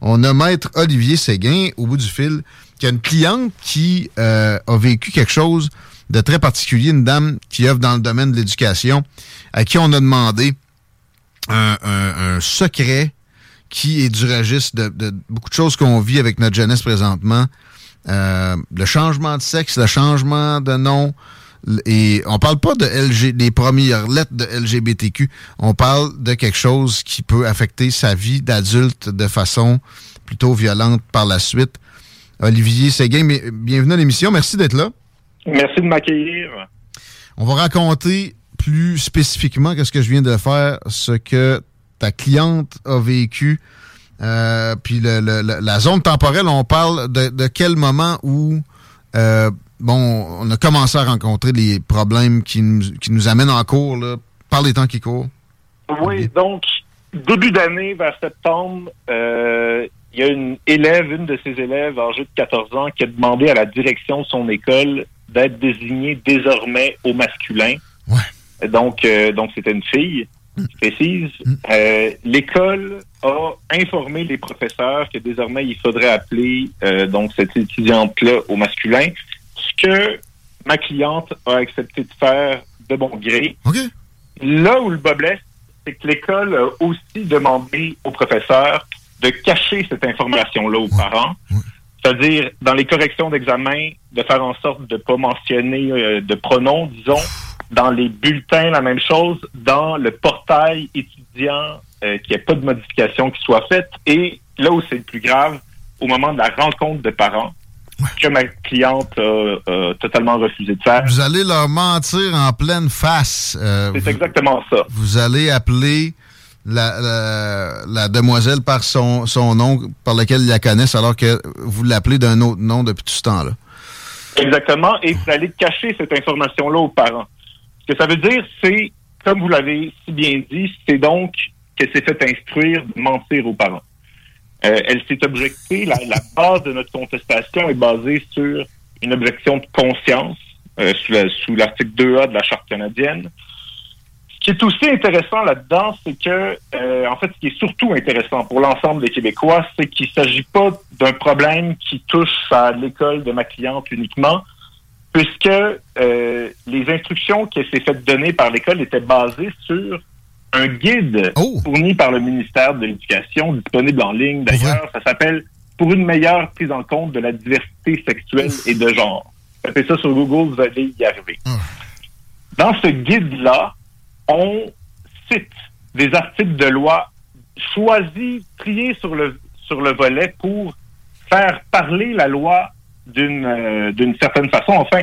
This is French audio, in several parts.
On a Maître Olivier Séguin au bout du fil, qui a une cliente qui euh, a vécu quelque chose de très particulier, une dame qui œuvre dans le domaine de l'éducation, à qui on a demandé un, secret qui est du registre de, de beaucoup de choses qu'on vit avec notre jeunesse présentement. Euh, le changement de sexe, le changement de nom. Et on parle pas de LG, des premières lettres de LGBTQ. On parle de quelque chose qui peut affecter sa vie d'adulte de façon plutôt violente par la suite. Olivier Séguin, bienvenue à l'émission. Merci d'être là. Merci de m'accueillir. On va raconter plus spécifiquement que ce que je viens de faire, ce que ta cliente a vécu. Euh, puis le, le, la zone temporelle, on parle de, de quel moment où euh, bon, on a commencé à rencontrer les problèmes qui nous, qui nous amènent en cours là, par les temps qui courent. Oui, donc début d'année, vers septembre, euh, il y a une élève, une de ses élèves âgée de 14 ans, qui a demandé à la direction de son école d'être désignée désormais au masculin. Ouais. Donc, euh, donc c'était une fille, je précise. Euh, L'école a informé les professeurs que désormais il faudrait appeler euh, donc cette étudiante-là au masculin, que ma cliente a accepté de faire de bon gré. Okay. Là où le bas blesse, c'est que l'école a aussi demandé aux professeurs de cacher cette information-là aux parents. C'est-à-dire, dans les corrections d'examen, de faire en sorte de ne pas mentionner euh, de pronoms, disons, dans les bulletins, la même chose, dans le portail étudiant, euh, qu'il n'y ait pas de modification qui soit faite. Et là où c'est le plus grave, au moment de la rencontre de parents, que ma cliente a, a totalement refusé de faire. Vous allez leur mentir en pleine face. Euh, c'est exactement ça. Vous allez appeler la, la, la demoiselle par son, son nom par lequel ils la connaissent alors que vous l'appelez d'un autre nom depuis tout ce temps-là. Exactement. Et vous allez cacher cette information-là aux parents. Ce que ça veut dire, c'est, comme vous l'avez si bien dit, c'est donc qu'elle s'est fait instruire de mentir aux parents. Euh, elle s'est objectée, la, base de notre contestation est basée sur une objection de conscience euh, sous la- sous l'article 2A de la Charte canadienne. Ce qui est aussi intéressant là-dedans, c'est que, euh, en fait, ce qui est surtout intéressant pour l'ensemble des Québécois, c'est qu'il ne s'agit pas d'un problème qui touche à l'école de ma cliente uniquement, puisque euh, les instructions qu'elle s'est fait donner par l'école étaient basées sur un guide fourni par le ministère de l'Éducation, disponible en ligne d'ailleurs. Ça s'appelle Pour une meilleure prise en compte de la diversité sexuelle et de genre. Tapez ça sur Google, vous allez y arriver. Dans ce guide-là, on cite des articles de loi choisis, triés sur le, sur le volet pour faire parler la loi d'une euh, d'une certaine façon, enfin,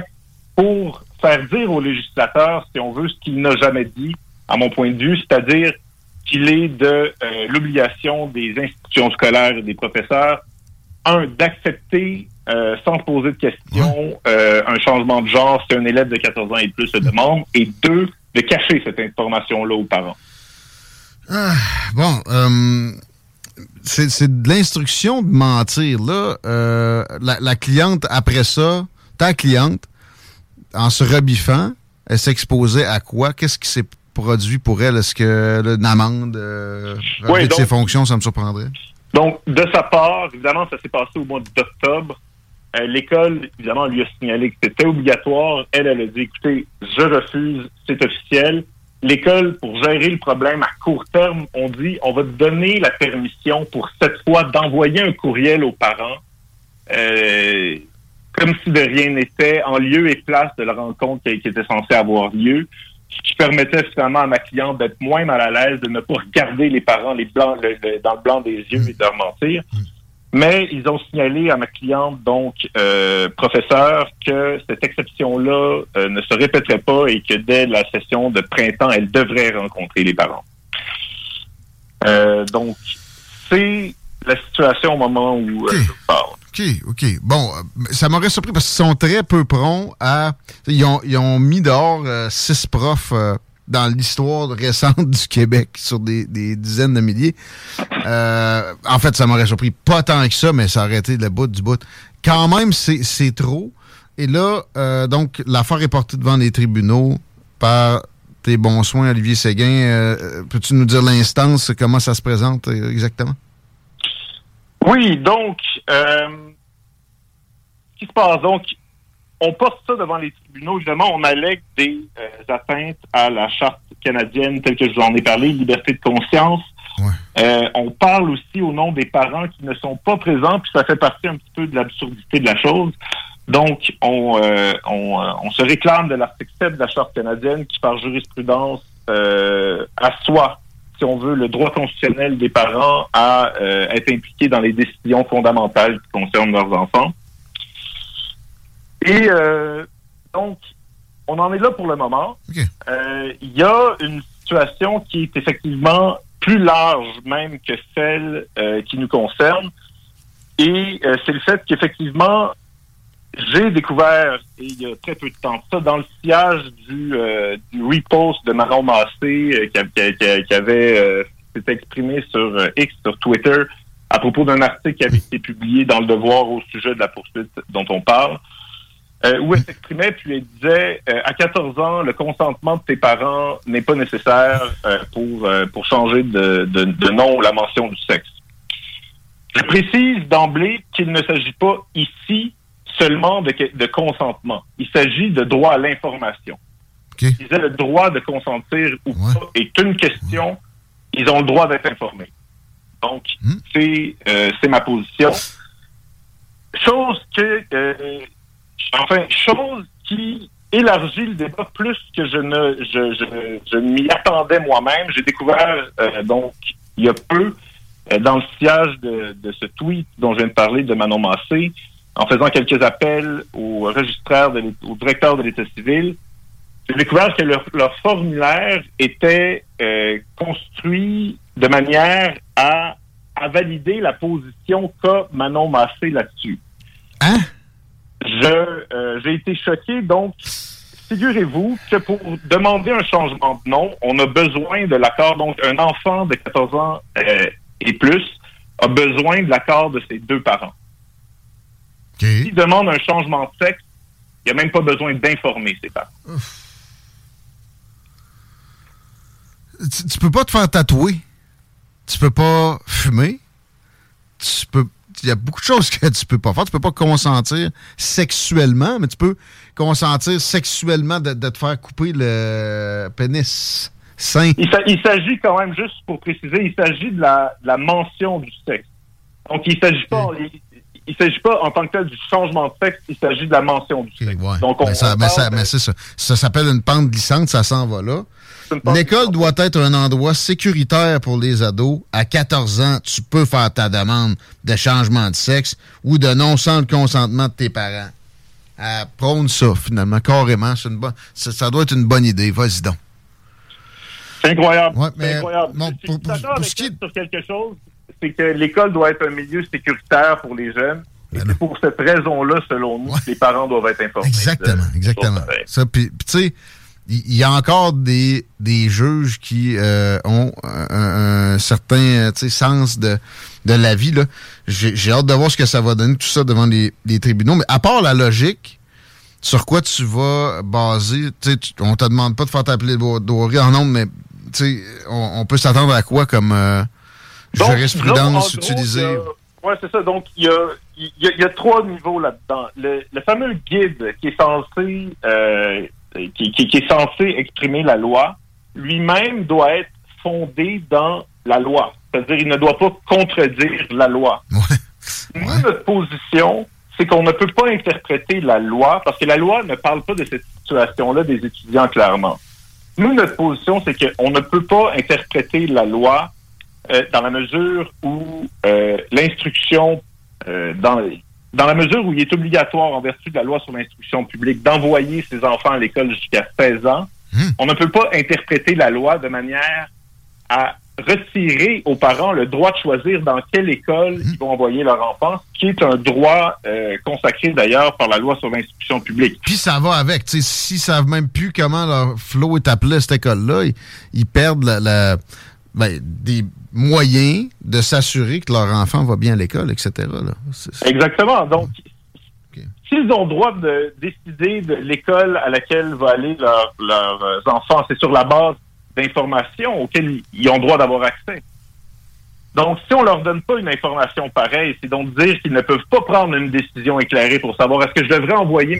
pour faire dire au législateur, si on veut, ce qu'il n'a jamais dit, à mon point de vue, c'est-à-dire qu'il est de euh, l'obligation des institutions scolaires et des professeurs, un, d'accepter euh, sans poser de questions euh, un changement de genre si un élève de 14 ans et plus le demande, et deux, de cacher cette information-là aux parents. Ah, bon, euh, c'est de l'instruction de mentir. Là, la, la cliente, après ça, ta cliente, en se rebiffant, elle s'exposait à quoi? Qu'est-ce qui s'est produit pour elle? Est-ce que une amende euh, de ses fonctions, ça me surprendrait? Donc, de sa part, évidemment, ça s'est passé au mois d'octobre. Euh, l'école, évidemment, lui a signalé que c'était obligatoire. Elle, elle a dit, écoutez, je refuse, c'est officiel. L'école, pour gérer le problème à court terme, on dit, on va te donner la permission pour cette fois d'envoyer un courriel aux parents, euh, comme si de rien n'était, en lieu et place de la rencontre qui était censée avoir lieu ce qui permettait finalement à ma cliente d'être moins mal à l'aise, de ne pas regarder les parents les blancs, dans le blanc des yeux et de leur mentir. Mm. Mais ils ont signalé à ma cliente, donc euh, professeur, que cette exception-là euh, ne se répéterait pas et que dès la session de printemps, elle devrait rencontrer les parents. Euh, donc, c'est la situation au moment où je parle. OK, OK. Bon, ça m'aurait surpris parce qu'ils sont très peu prompts à... Ils ont, ils ont mis dehors six profs dans l'histoire récente du Québec sur des, dizaines de milliers. Euh, en fait, ça m'aurait surpris pas tant que ça, mais ça aurait été le bout du bout. Quand même, c'est trop. Et là, euh, donc, l'affaire est portée devant les tribunaux par tes bons soins, Olivier Séguin. Euh, peux-tu nous dire l'instance, comment ça se présente exactement? Oui, donc, ce qui se passe, donc, on porte ça devant les tribunaux. Évidemment, on allègue des euh, atteintes à la charte canadienne telle que je vous en ai parlé, liberté de conscience. Euh, on parle aussi au nom des parents qui ne sont pas présents, puis ça fait partie un petit peu de l'absurdité de la chose. Donc, on, euh, on, se réclame de l'article 7 de la charte canadienne qui, par jurisprudence, assoit, si on veut, le droit constitutionnel des parents à être impliqués dans les décisions fondamentales qui concernent leurs enfants. Et euh, donc, on en est là pour le moment. Euh, il y a une situation qui est effectivement plus large même que celle euh, qui nous concerne. Et c'est le fait qu'effectivement, j'ai découvert, il y a très peu de temps, ça dans le sillage du, du repost de Manon Massé qui, avait s'était exprimé sur X, sur Twitter, à propos d'un article qui avait été publié dans Le Devoir au sujet de la poursuite dont on parle. Euh, où elle s'exprimait, puis elle disait euh, à 14 ans, le consentement de tes parents n'est pas nécessaire euh, pour pour changer de, de, nom ou la mention du sexe. Je précise d'emblée qu'il ne s'agit pas ici seulement de, de consentement. Il s'agit de droit à l'information. Okay. disait le droit de consentir ou pas est une question. Ils ont le droit d'être informés. Donc, hmm. c'est c'est ma position. Chose que Enfin, chose qui élargit le débat plus que je ne je, je, je m'y attendais moi-même. J'ai découvert euh, donc il y a peu euh, dans le sillage de, de, ce tweet dont je viens de parler de Manon Massé, en faisant quelques appels au registraire, de au directeur de l'État civil, j'ai découvert que leur, leur formulaire était euh, construit de manière à, à valider la position qu'a Manon Massé là-dessus. Hein? Je, euh, j'ai été choqué. Donc, figurez-vous que pour demander un changement de nom, on a besoin de l'accord. Donc, un enfant de 14 ans euh, et plus a besoin de l'accord de ses deux parents. S'il demande un changement de sexe, il n'y a même pas besoin d'informer ses parents. Tu, tu, peux pas te faire tatouer. Tu peux pas fumer. Tu peux il y a beaucoup de choses que tu peux pas faire. Tu peux pas consentir sexuellement, mais tu peux consentir sexuellement de, te faire couper le pénis sain. Il s'agit quand même, juste pour préciser, il s'agit de la, mention du sexe. Donc, il s'agit pas... Il, s'agit pas en tant que tel du changement de sexe, il s'agit de la mention du sexe. Donc, mais, ça, c'est ça. Ça s'appelle une pente glissante, ça s'en va là. L'école doit être un endroit sécuritaire pour les ados. À 14 ans, tu peux faire ta demande de changement de sexe ou de non sans le consentement de tes parents. Prône ça, finalement, carrément. Une bonne, ça, doit être une bonne idée. Vas-y donc. C'est incroyable. c'est incroyable. pour, sur quelque chose, c'est que l'école doit être un milieu sécuritaire pour les jeunes. Et ben pour cette raison-là, selon nous, les parents doivent être informés. Exactement, exactement. Ça, puis, tu sais, il y a encore des, des juges qui euh, ont un, certain euh, sens de, de la vie. J'ai hâte de voir ce que ça va donner, tout ça, devant les, les, tribunaux. Mais à part la logique, sur quoi tu vas baser. Tu, on te demande pas de faire ta plaidoirie en nombre, mais on, on peut s'attendre à quoi comme euh, jurisprudence utilisée? Oui, c'est ça. Donc, il y a, y, a, trois niveaux là-dedans. Le, fameux guide qui est censé euh, qui, qui, est censé exprimer la loi, lui-même doit être fondé dans la loi. C'est-à-dire, il ne doit pas contredire la loi. Nous, notre position, c'est qu'on ne peut pas interpréter la loi parce que la loi ne parle pas de cette situation-là des étudiants clairement. Nous, notre position, c'est qu'on ne peut pas interpréter la loi euh, dans la mesure où euh, l'instruction, euh, dans, dans la mesure où il est obligatoire en vertu de la loi sur l'instruction publique d'envoyer ses enfants à l'école jusqu'à 16 ans, hmm. on ne peut pas interpréter la loi de manière à retirer aux parents le droit de choisir dans quelle école hmm. ils vont envoyer leur enfant, qui est un droit consacré d'ailleurs par la loi sur l'instruction publique. Puis ça va avec, s'ils savent même plus comment leur flot est appelé à cette école-là, ils, perdent la, ben, des moyens de s'assurer que leur enfant va bien à l'école, etc. Exactement. Donc, s'ils ont le droit de décider de l'école à laquelle va aller leurs enfants, c'est sur la base d'informations auxquelles ils ont le droit d'avoir accès. Donc, si on leur donne pas une information pareille, c'est donc dire qu'ils ne peuvent pas prendre une décision éclairée pour savoir est-ce que je devrais envoyer.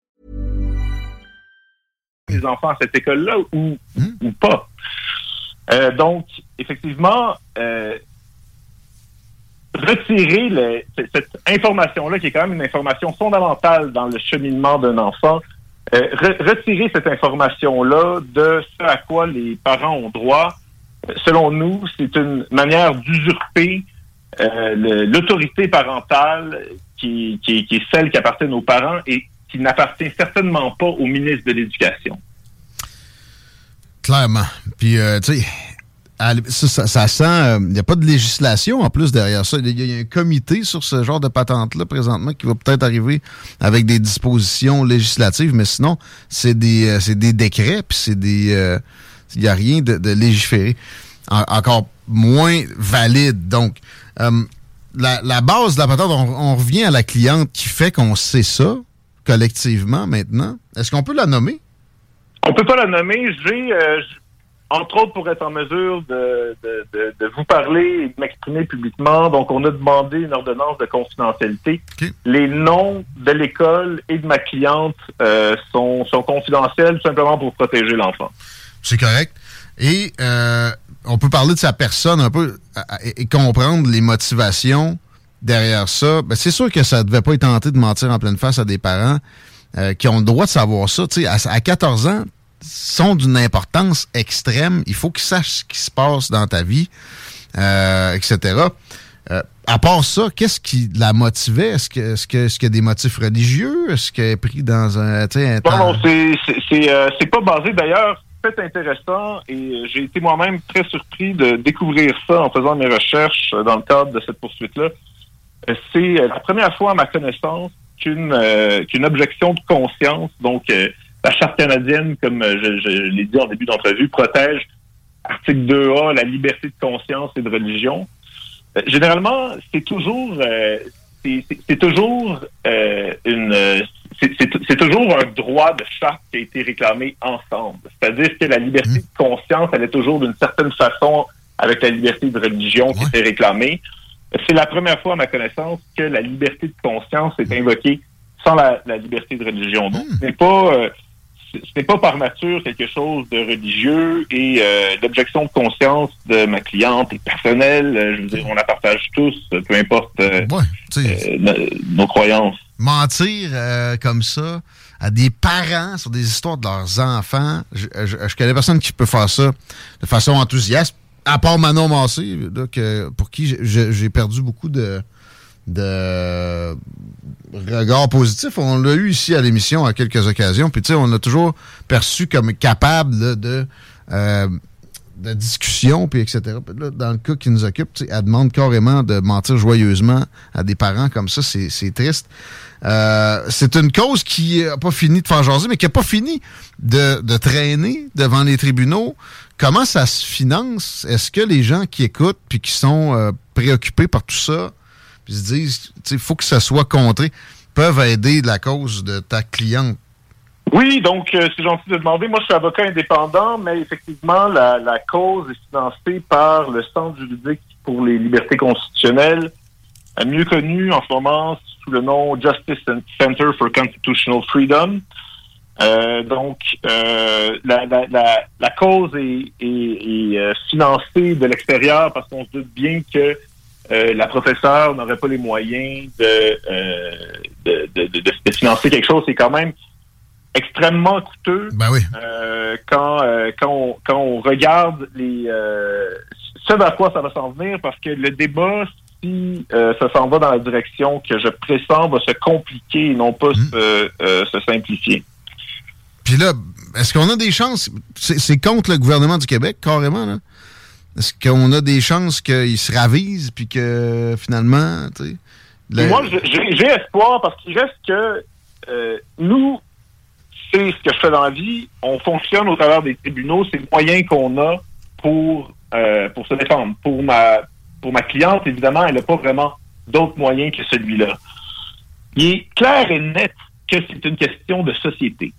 Les enfants à cette école-là ou, mmh. ou pas. Euh, donc, effectivement, euh, retirer le, cette information-là, qui est quand même une information fondamentale dans le cheminement d'un enfant, euh, re retirer cette information-là de ce à quoi les parents ont droit, selon nous, c'est une manière d'usurper l'autorité parentale qui, qui, qui, est celle qui appartient aux parents et qui n'appartient certainement pas au ministre de l'Éducation. Clairement. Puis, euh, tu sais, ça, ça, sent. Il euh, n'y a pas de législation en plus derrière ça. Il y, a un comité sur ce genre de patente-là présentement qui va peut-être arriver avec des dispositions législatives, mais sinon, c'est des, euh, des décrets, puis c'est des. Il n'y a rien de, légiféré. encore moins valide. Donc, la, base de la patente, on, revient à la cliente qui fait qu'on sait ça collectivement maintenant. Est-ce qu'on peut la nommer? On peut pas la nommer. J'ai, euh, entre autres, pour être en mesure de, vous parler et de m'exprimer publiquement, donc on a demandé une ordonnance de confidentialité. Les noms de l'école et de ma cliente euh, sont, sont confidentiels simplement pour protéger l'enfant. C'est correct. Et euh, on peut parler de sa personne un peu et comprendre les motivations derrière ça. Ben, c'est sûr que ça ne devait pas être tenté de mentir en pleine face à des parents euh, qui ont le droit de savoir ça. à, à 14 ans, sont d'une importance extrême. Il faut qu'ils sachent ce qui se passe dans ta vie, euh, etc. Euh, à part ça, qu'est-ce qui la motivait? Est-ce que est-ce que est-ce qu'il y a des motifs religieux? Est-ce qu'elle est pris dans un, un temps... Non, non, c'est c'est pas basé d'ailleurs. C'est intéressant et j'ai été moi-même très surpris de découvrir ça en faisant mes recherches dans le cadre de cette poursuite-là. C'est la première fois à ma connaissance qu'une euh, qu'une objection de conscience, donc euh, la charte canadienne, comme euh, je, l'ai dit en début d'entrevue, protège article 2A, la liberté de conscience et de religion. généralement, c'est toujours c'est toujours une c'est toujours un droit de charte qui a été réclamé ensemble. C'est-à-dire que la liberté mmh. de conscience, elle est toujours d'une certaine façon avec la liberté de religion qui était réclamée. C'est la première fois, à ma connaissance, que la liberté de conscience est invoquée sans la, liberté de religion. Donc, ce n'est pas... Euh, ce n'est pas par nature quelque chose de religieux et euh, l'objection de conscience de ma cliente est personnelle. Euh, je veux dire, on la partage tous, peu importe nos croyances. Mentir comme ça à des parents sur des histoires de leurs enfants, je, je connais personne qui peut faire ça de façon enthousiaste à part Manon Massé, pour qui j'ai perdu beaucoup de, de regards positifs. On l'a eu ici à l'émission à quelques occasions. Puis, tu sais, on l'a toujours perçu comme capable de, euh, de discussion, puis etc. dans le cas qui nous occupe, elle demande carrément de mentir joyeusement à des parents comme ça. C'est triste. Euh, c'est une cause qui n'a pas fini de faire jaser, mais qui n'a pas fini de, de traîner devant les tribunaux comment ça se finance? Est-ce que les gens qui écoutent puis qui sont euh, préoccupés par tout ça, puis se disent, il faut que ça soit contré, peuvent aider la cause de ta cliente? Oui, donc euh, c'est gentil de demander. Moi, je suis avocat indépendant, mais effectivement, la, cause est financée par le Centre juridique pour les libertés constitutionnelles, euh, mieux connu en ce moment sous le nom Justice Center for Constitutional Freedom. Euh, donc, euh, la, la, la, la, cause est, est, euh, financée de l'extérieur parce qu'on se doute bien que euh, la professeure n'aurait pas les moyens de, de, de, de, de, financer quelque chose. C'est quand même extrêmement coûteux ben oui. quand, quand, on, quand on regarde les ce vers quoi ça va s'en venir parce que le débat, si ça s'en va dans la direction que je pressens, va se compliquer et non pas mmh. se, se simplifier. Puis là, est-ce qu'on a des chances? C'est contre le gouvernement du Québec, carrément, là? Est-ce qu'on a des chances qu'il se ravise, puis que finalement, tu sais. Moi, j'ai espoir parce qu'il reste que euh, nous, c'est ce que je fais dans la vie. On fonctionne au travers des tribunaux. C'est le moyen qu'on a pour, euh, pour se défendre. Pour ma, pour ma cliente, évidemment, elle n'a pas vraiment d'autres moyens que celui-là. Il est clair et net que c'est une question de société.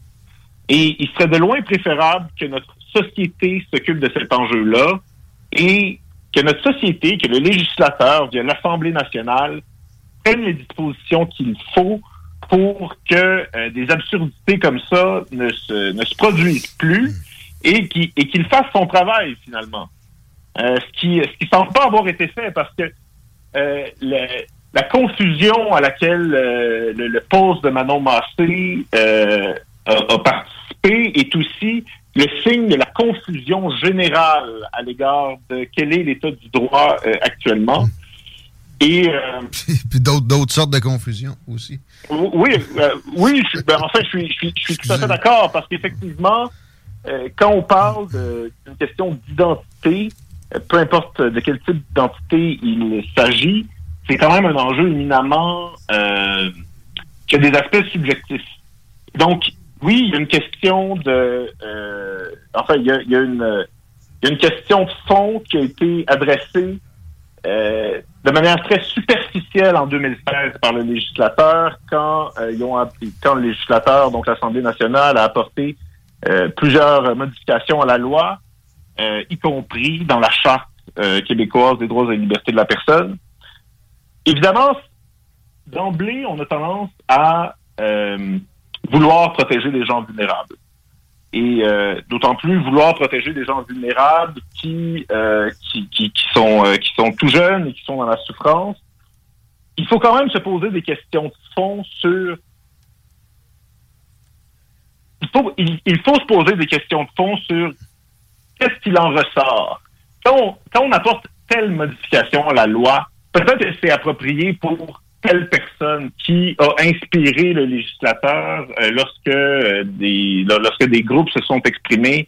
Et il serait de loin préférable que notre société s'occupe de cet enjeu-là et que notre société, que le législateur, via l'Assemblée nationale, prenne les dispositions qu'il faut pour que euh, des absurdités comme ça ne se, ne se produisent plus et qu'il fasse son travail finalement. Euh, ce qui ce qui semble pas avoir été fait parce que euh, la confusion à laquelle le, le, poste de Manon Massé a, participé est aussi le signe de la confusion générale à l'égard de quel est l'état du droit actuellement. Et euh, puis d'autres sortes de confusion aussi. Oui, euh, oui. Je, ben, en fait, je suis, je suis, je suis tout à fait d'accord parce qu'effectivement, quand on parle d'une question d'identité, peu importe de quel type d'identité il s'agit, c'est quand même un enjeu éminemment qui a des aspects subjectifs. Donc, oui, il y a une question de... Euh, enfin, il y a, il y a une, il y a une question de fond qui a été adressée euh, de manière très superficielle en 2016 par le législateur quand euh, ils ont quand le législateur, donc l'Assemblée nationale, a apporté euh, plusieurs modifications à la loi, y compris dans la charte québécoise des droits et libertés de la personne. Évidemment, d'emblée, on a tendance à vouloir protéger les gens vulnérables. Et euh, d'autant plus vouloir protéger des gens vulnérables qui, euh, qui, qui, sont, euh, qui sont tout jeunes et qui sont dans la souffrance. Il faut quand même se poser des questions de fond sur... Il faut, il, faut se poser des questions de fond sur qu'est-ce qu'il en ressort. Quand on, quand on apporte telle modification à la loi, peut-être que c'est approprié pour telle personne qui a inspiré le législateur euh, lorsque euh, des lorsque des groupes se sont exprimés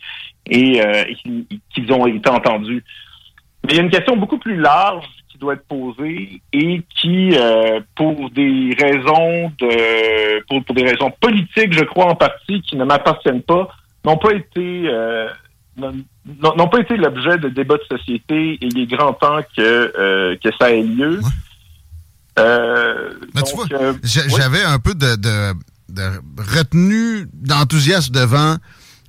et, euh, qu'ils ont été entendus. Mais il y a une question beaucoup plus large qui doit être posée et qui, pour des raisons de pour, pour, des raisons politiques, je crois en partie, qui ne m'appartiennent pas, n'ont pas été n'ont pas été l'objet de débats de société et il est grand temps que que ça ait lieu. Euh, euh, j'avais un peu de, de, retenue, d'enthousiasme devant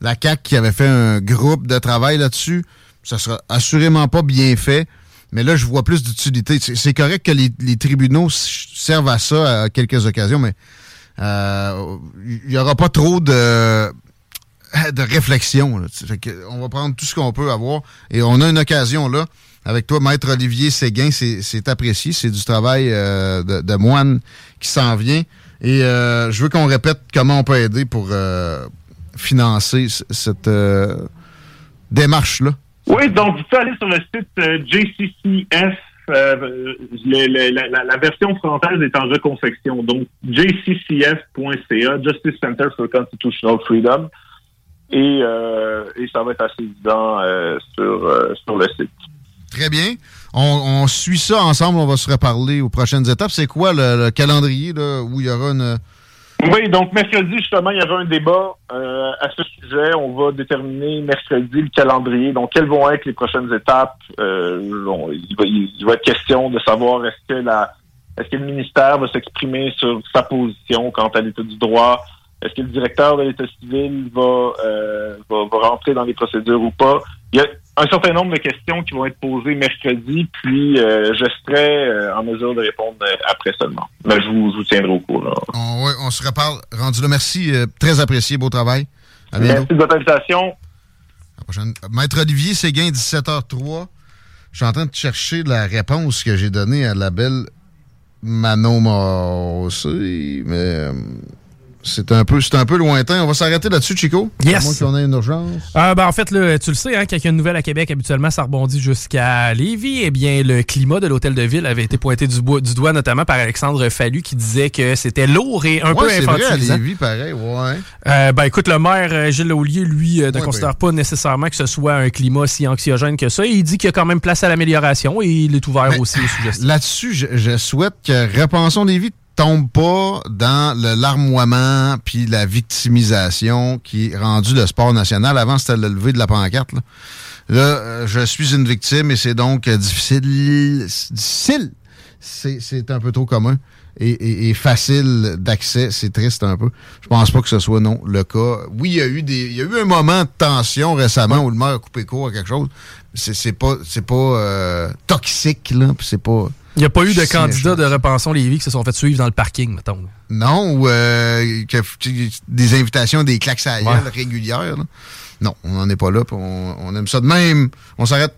la CAC qui avait fait un groupe de travail là-dessus. Ça sera assurément pas bien fait. Mais là, je vois plus d'utilité. C'est correct que les, les tribunaux servent à ça à quelques occasions, mais euh, il n'y aura pas trop de, de réflexion. là. Fait que on va prendre tout ce qu'on peut avoir. Et on a une occasion là. Avec toi, Maître Olivier Séguin, c'est apprécié. C'est du travail euh, de, moine qui s'en vient. Et euh, je veux qu'on répète comment on peut aider pour euh, financer cette démarche-là. Oui, donc vous pouvez aller sur le site JCCF. la, version française est en reconfection. Donc, jccf.ca, Justice Center for Constitutional Freedom. Et, et ça va être assez évident sur, sur le site. Très bien. On, suit ça ensemble. On va se reparler aux prochaines étapes. C'est quoi le, le calendrier là, où il y aura une... Oui, donc mercredi, justement, il y aura un débat euh, à ce sujet. On va déterminer mercredi le calendrier. Donc, quelles vont être les prochaines étapes? Euh, il, va, être question de savoir est-ce que est-ce que le ministère va s'exprimer sur sa position quant à l'état du droit? Est-ce que le directeur de l'État civil va, euh, va, va rentrer dans les procédures ou pas? Il y a un certain nombre de questions qui vont être posées mercredi, puis euh, je serai euh, en mesure de répondre après seulement. Mais je vous, je vous tiendrai au courant. On, ouais, on se reparle. Rendu là, merci. très apprécié. Beau travail. À Merci de votre invitation. À la prochaine. Maître Olivier Séguin, 17h03. Je suis en train de chercher la réponse que j'ai donnée à la belle Manon Mossé, mais c'est un peu c'est un peu lointain. On va s'arrêter là-dessus, Chico. Yes. À moins qu'on ait une urgence. Euh, ben, en fait, là, tu le sais, hein, quand il y a une nouvelle à Québec, habituellement, ça rebondit jusqu'à Lévis. Eh bien, le climat de l'hôtel de ville avait été pointé du, bois- du doigt, notamment par Alexandre Fallu, qui disait que c'était lourd et un ouais, peu c'est vrai, à infantilisant. Lévis, pareil, ouais. Euh, ben écoute, le maire euh, Gilles Laulier, lui, ne Ouais, considère pas nécessairement que ce soit un climat si anxiogène que ça. Il dit qu'il y a quand même place à l'amélioration et il est ouvert aussi aux suggestions. Là-dessus, je, je souhaite que Repensons vies tombe pas dans le larmoiement puis la victimisation qui est rendu le sport national. Avant, c'était le lever de la pancarte. Là, Là, euh, je suis une victime et c'est donc euh, difficile. Difficile. C'est un peu trop commun. Et, et- et facile d'accès, c'est triste un peu. Je pense pas que ce soit non le cas. Oui, il y a eu des, il y a eu un moment de tension récemment où le maire a coupé court à quelque chose. C'est pas, c'est pas euh, toxique là, c'est pas. Il n'y a pas eu de candidats de Repensons Lévis qui se sont fait suivre dans le parking, mettons. Non, ou euh, que- des invitations, des claques à Ouais. régulières. là. Non, on n'en est pas là. On, on aime ça de même. On s'arrête.